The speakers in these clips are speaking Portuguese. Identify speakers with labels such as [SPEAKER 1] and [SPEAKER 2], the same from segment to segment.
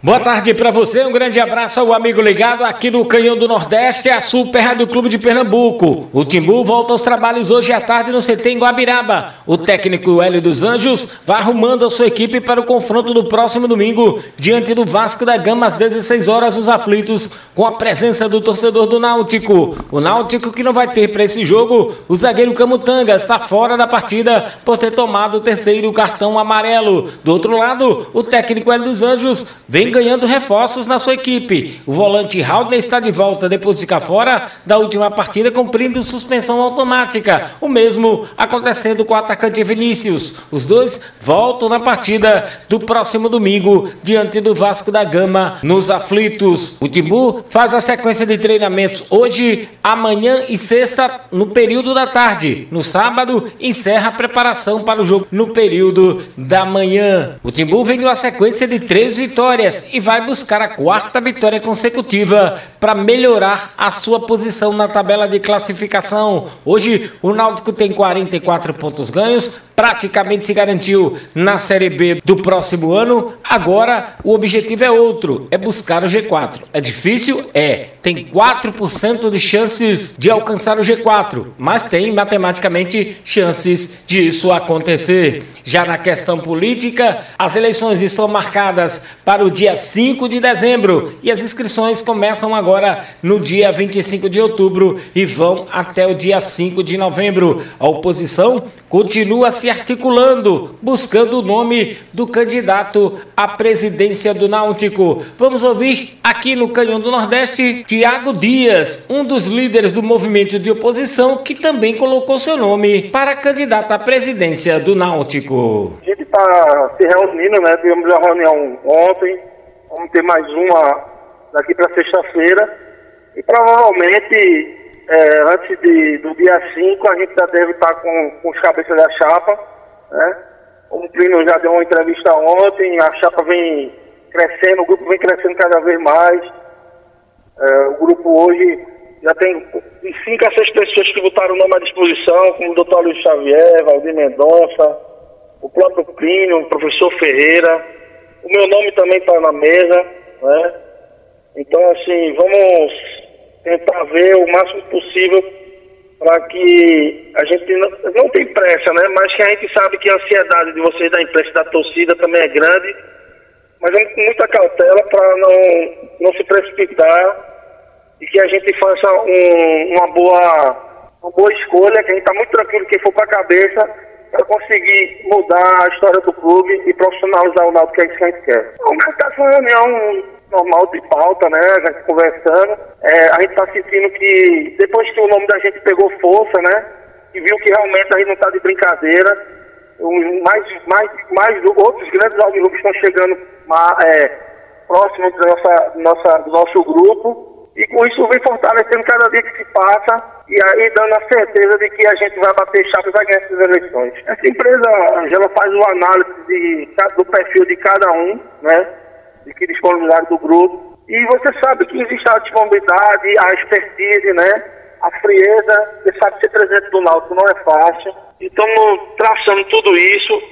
[SPEAKER 1] Boa tarde para você, um grande abraço ao amigo ligado aqui no Canhão do Nordeste, a Super Rádio Clube de Pernambuco. O Timbu volta aos trabalhos hoje à tarde no CT em Guabiraba. O técnico Hélio dos Anjos vai arrumando a sua equipe para o confronto do próximo domingo, diante do Vasco da Gama às 16 horas nos aflitos, com a presença do torcedor do Náutico. O Náutico que não vai ter para esse jogo, o zagueiro Camutanga está fora da partida por ter tomado o terceiro cartão amarelo. Do outro lado, o técnico Hélio dos Anjos vem ganhando reforços na sua equipe. O volante Haldner está de volta depois de ficar fora da última partida, cumprindo suspensão automática. O mesmo acontecendo com o atacante Vinícius. Os dois voltam na partida do próximo domingo, diante do Vasco da Gama, nos aflitos. O Timbu faz a sequência de treinamentos hoje, amanhã e sexta, no período da tarde. No sábado, encerra a preparação para o jogo no período da manhã. O Timbu vem de uma sequência de três vitórias e vai buscar a quarta vitória consecutiva para melhorar a sua posição na tabela de classificação. Hoje, o Náutico tem 44 pontos ganhos, praticamente se garantiu na Série B do próximo ano. Agora, o objetivo é outro, é buscar o G4. É difícil? É. Tem 4% de chances de alcançar o G4, mas tem matematicamente chances disso acontecer. Já na questão política, as eleições estão marcadas para o dia 5 de dezembro e as inscrições começam agora no dia 25 de outubro e vão até o dia 5 de novembro. A oposição continua se articulando, buscando o nome do candidato à presidência do Náutico. Vamos ouvir aqui no Canhão do Nordeste Tiago Dias, um dos líderes do movimento de oposição que também colocou seu nome para candidato à presidência do Náutico.
[SPEAKER 2] A gente está se reunindo, né? Tivemos a reunião ontem, vamos ter mais uma daqui para sexta-feira. E provavelmente, é, antes de, do dia 5, a gente já deve estar tá com, com os cabeças da chapa. Né? O Plínio já deu uma entrevista ontem, a chapa vem crescendo, o grupo vem crescendo cada vez mais. É, o grupo hoje já tem de 5 a 6 pessoas que botaram o nome à disposição, como o doutor Luiz Xavier, Valdir Mendonça, o próprio Plínio, o professor Ferreira. O meu nome também está na mesa, né? Então, assim, vamos tentar ver o máximo possível para que a gente não, não tem pressa, né? Mas que a gente sabe que a ansiedade de vocês da imprensa da torcida também é grande. Mas vamos com muita cautela para não, não se precipitar e que a gente faça um, uma, boa, uma boa escolha, que a gente está muito tranquilo quem for para a cabeça para conseguir mudar a história do clube e profissionalizar o Náutico, que é isso que a gente quer. Como está uma reunião normal de pauta, né, a gente conversando, é, a gente está sentindo que depois que o nome da gente pegou força, né, e viu que realmente a gente não está de brincadeira, mais, mais, mais outros grandes alvirrubos estão chegando é, próximos do, nossa, nossa, do nosso grupo, e com isso vem fortalecendo cada dia que se passa e aí dando a certeza de que a gente vai bater chapa e vai ganhar essas eleições. Essa empresa, Angela, faz uma análise de, do perfil de cada um, né? De que disponibilidade do grupo. E você sabe que existe a disponibilidade, a expertise, né? A frieza. Você sabe que ser presidente do Náutico não é fácil. Então, traçando tudo isso,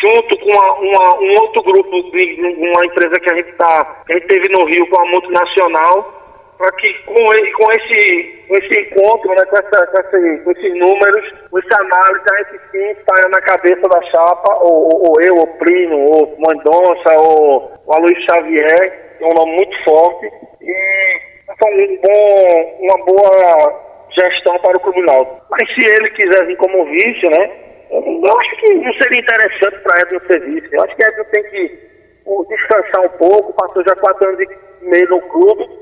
[SPEAKER 2] junto com uma, uma, um outro grupo, uma empresa que a gente tá, a gente teve no Rio com a multinacional, para que com, com, esse, esse encontro, né, com, essa, com, esse, com esses números, com essa análise, a gente sim saia na cabeça da chapa, ou, ou eu, ou Primo, ou Mendonça, ou o Aloysio Xavier, que é um nome muito forte, e então, um bom, uma boa gestão para o Clube Náutico. Mas se ele quiser vir como vice, né, eu acho que não seria interessante para Edson ser vice. Eu acho que Edson tem que descansar um pouco, passou já quatro anos e meio no clube,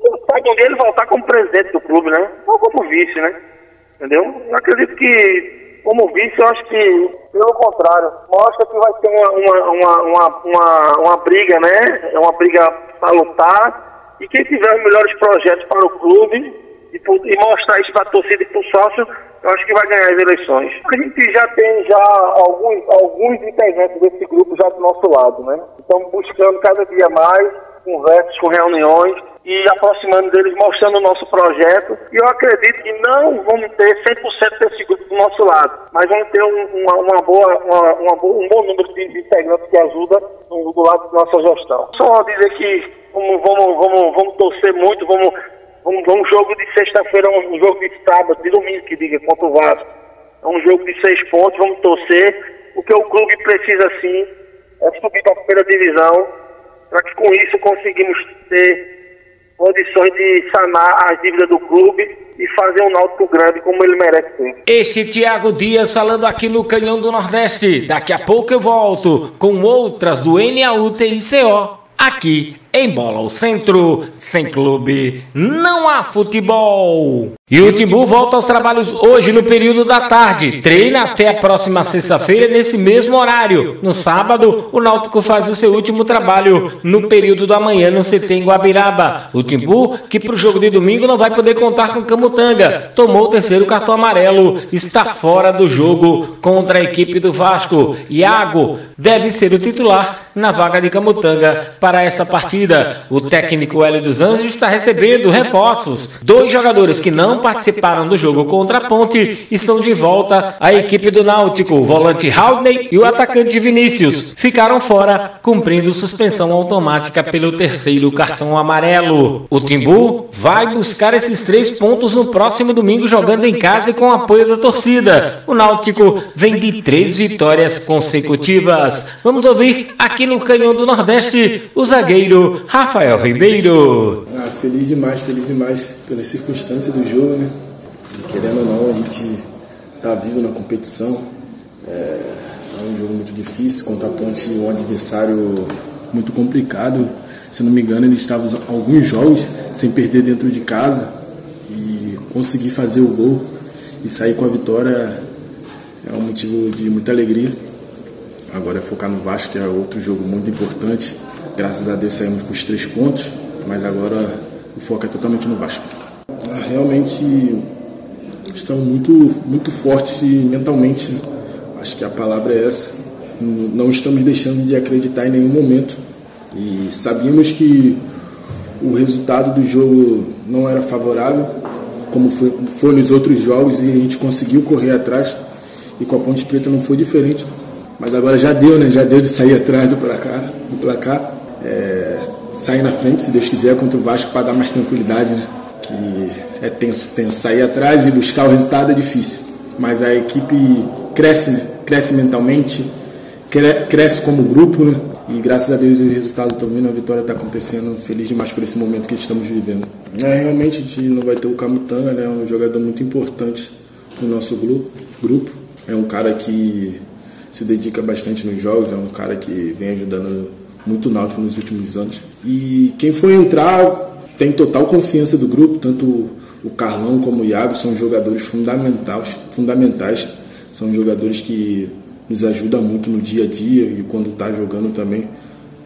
[SPEAKER 2] sabe onde ele voltar como presidente do clube, né? Ou como vice, né? Entendeu? Eu acredito que, como vice, eu acho que, pelo contrário, mostra que vai ter uma, uma, uma, uma, uma, briga, né? É uma briga para lutar. E quem tiver os melhores projetos para o clube e, e mostrar isso para a torcida e para o sócio, eu acho que vai ganhar as eleições. A gente já tem já alguns, alguns integrantes desse grupo já do nosso lado, né? Estamos buscando cada dia mais conversas com reuniões e aproximando deles, mostrando o nosso projeto. E eu acredito que não vamos ter 100% desse grupo do nosso lado, mas vamos ter um, uma, uma, boa, uma, uma boa, um bom número de integrantes que ajuda do lado da nossa gestão. Só dizer que vamos, vamos, vamos, vamos torcer muito, vamos, vamos, um jogo de sexta-feira, um jogo de sábado, de domingo, que diga, contra o Vasco. É um jogo de seis pontos, vamos torcer. O que o clube precisa sim é subir para a primeira divisão, para que com isso conseguimos ter condições de sanar as dívidas do clube e fazer um Náutico grande como ele merece ter.
[SPEAKER 1] Este Tiago Dias falando aqui no Canhão do Nordeste. Daqui a pouco eu volto com outras do NAUTICO aqui em Bola ao Centro. Sem clube, não há futebol. E o Timbu volta aos trabalhos hoje no período da tarde. Treina até a próxima sexta-feira nesse mesmo horário. No sábado, o Náutico faz o seu último trabalho no período da manhã no CT em Guabiraba. O Timbu, que para o jogo de domingo não vai poder contar com Camutanga, tomou o terceiro cartão amarelo, está fora do jogo contra a equipe do Vasco. Iago deve ser o titular na vaga de Camutanga para essa partida. O técnico Hélio dos Anjos está recebendo reforços. Dois jogadores que não participaram do jogo contra a Ponte estão de volta à equipe do Náutico. O volante Haldney e o atacante Vinícius ficaram fora, cumprindo suspensão automática pelo terceiro cartão amarelo. O Timbu vai buscar esses três pontos no próximo domingo jogando em casa e com apoio da torcida. O Náutico vem de três vitórias consecutivas. Vamos ouvir aqui no Canhão do Nordeste o zagueiro Rafael Ribeiro.
[SPEAKER 3] Ah, feliz demais, feliz demais pela circunstância do jogo, né? E, querendo ou não, a gente tá vivo na competição. É, é um jogo muito difícil contra a Ponte, um adversário muito complicado. Se não me engano, ele estava alguns jogos sem perder dentro de casa e conseguir fazer o gol e sair com a vitória é um motivo de muita alegria. Agora é focar no Vasco, que é outro jogo muito importante. Graças a Deus saímos com os três pontos, mas agora o foco é totalmente no Vasco. Ah, realmente estamos muito, muito fortes mentalmente. Acho que a palavra é essa. Não estamos deixando de acreditar em nenhum momento. E sabíamos que o resultado do jogo não era favorável, como foi, foi nos outros jogos, e a gente conseguiu correr atrás. E com a Ponte Preta não foi diferente. Mas agora já deu, né? Já deu de sair atrás do placar. Do placar. É, sair na frente, se Deus quiser, contra o Vasco para dar mais tranquilidade, né? Que é tenso, tenso. Sair atrás e buscar o resultado é difícil. Mas a equipe cresce, né? Cresce mentalmente, cresce como grupo, né? E graças a Deus os resultados estão vindo, a vitória está acontecendo. Feliz demais por esse momento que estamos vivendo. É, realmente a gente não vai ter o Camutanga, né? É um jogador muito importante no nosso grupo. É um cara que se dedica bastante nos jogos, é um cara que vem ajudando muito Náutico nos últimos anos. E quem for entrar tem total confiança do grupo, tanto o Carlão como o Iago são jogadores fundamentais, fundamentais. São jogadores que nos ajudam muito no dia a dia e quando está jogando também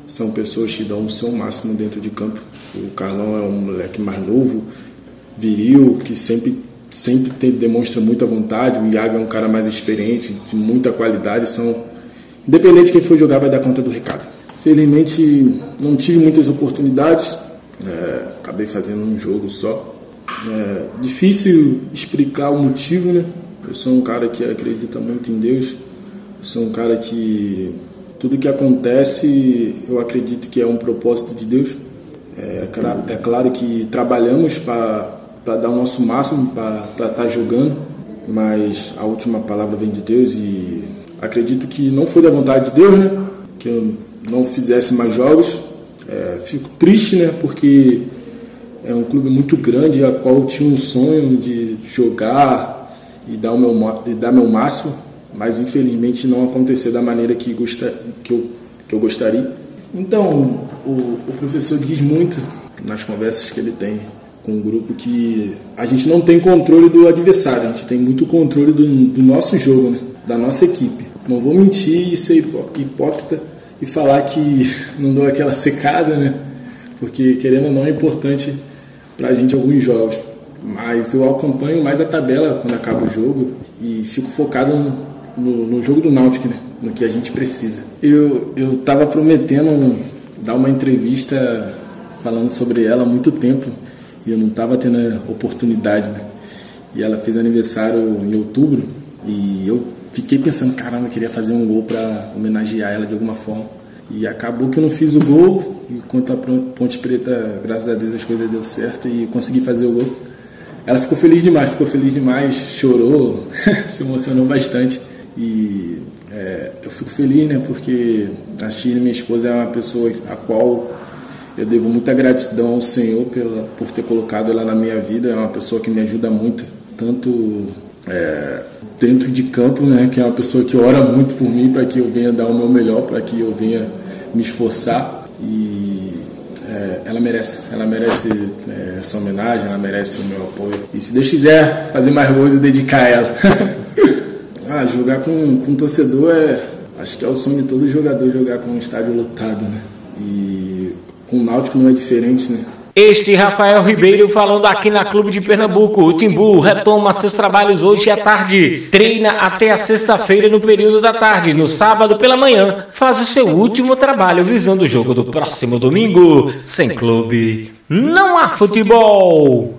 [SPEAKER 3] são pessoas que dão o seu máximo dentro de campo. O Carlão é um moleque mais novo, viril, que sempre sempre tem, demonstra muita vontade. O Iago é um cara mais experiente, de muita qualidade. São independente de quem for jogar vai dar conta do recado. Felizmente não tive muitas oportunidades, é, acabei fazendo um jogo só. É difícil explicar o motivo, né? Eu sou um cara que acredita muito em Deus. Eu sou um cara que tudo que acontece eu acredito que é um propósito de Deus. É, é claro que trabalhamos para para dar o nosso máximo para estar tá jogando, mas a última palavra vem de Deus e acredito que não foi da vontade de Deus, né? Que eu não fizesse mais jogos. É, fico triste, né? Porque é um clube muito grande, a qual eu tinha um sonho de jogar e dar o meu, e dar meu máximo, mas infelizmente não aconteceu da maneira que, gosta, que, eu, que eu gostaria. Então, o, o professor diz muito nas conversas que ele tem com um grupo que a gente não tem controle do adversário, a gente tem muito controle do, do nosso jogo, né? da nossa equipe. Não vou mentir e ser hipócrita e falar que não dou aquela secada, né? Porque querendo ou não é importante para a gente alguns jogos. Mas eu acompanho mais a tabela quando acaba o jogo e fico focado no, no, no jogo do Náutico, né? No que a gente precisa. Eu eu estava prometendo dar uma entrevista falando sobre ela há muito tempo e eu não estava tendo a oportunidade, né? E ela fez aniversário em outubro e eu fiquei pensando, caramba, eu queria fazer um gol para homenagear ela de alguma forma. E acabou que eu não fiz o gol, e contra a Ponte Preta, graças a Deus as coisas deu certo e consegui fazer o gol. Ela ficou feliz demais, ficou feliz demais, chorou, se emocionou bastante. E é, eu fico feliz, né, porque a Chile, minha esposa, é uma pessoa a qual eu devo muita gratidão ao Senhor pela, por ter colocado ela na minha vida. É uma pessoa que me ajuda muito, tanto dentro de campo, né, que é uma pessoa que ora muito por mim para que eu venha dar o meu melhor, para que eu venha me esforçar. E é, ela merece, ela merece é, essa homenagem, ela merece o meu apoio. E se Deus quiser fazer mais gols e dedicar a ela. ah, jogar com, com um torcedor é. Acho que é o sonho de todo jogador jogar com um estádio lotado, né? E com o Náutico não é diferente, né?
[SPEAKER 1] Este Rafael Ribeiro falando aqui na Clube de Pernambuco. O Timbu retoma seus trabalhos hoje à tarde. Treina até a sexta-feira no período da tarde. No sábado pela manhã, faz o seu último trabalho visando o jogo do próximo domingo. Sem clube, não há futebol.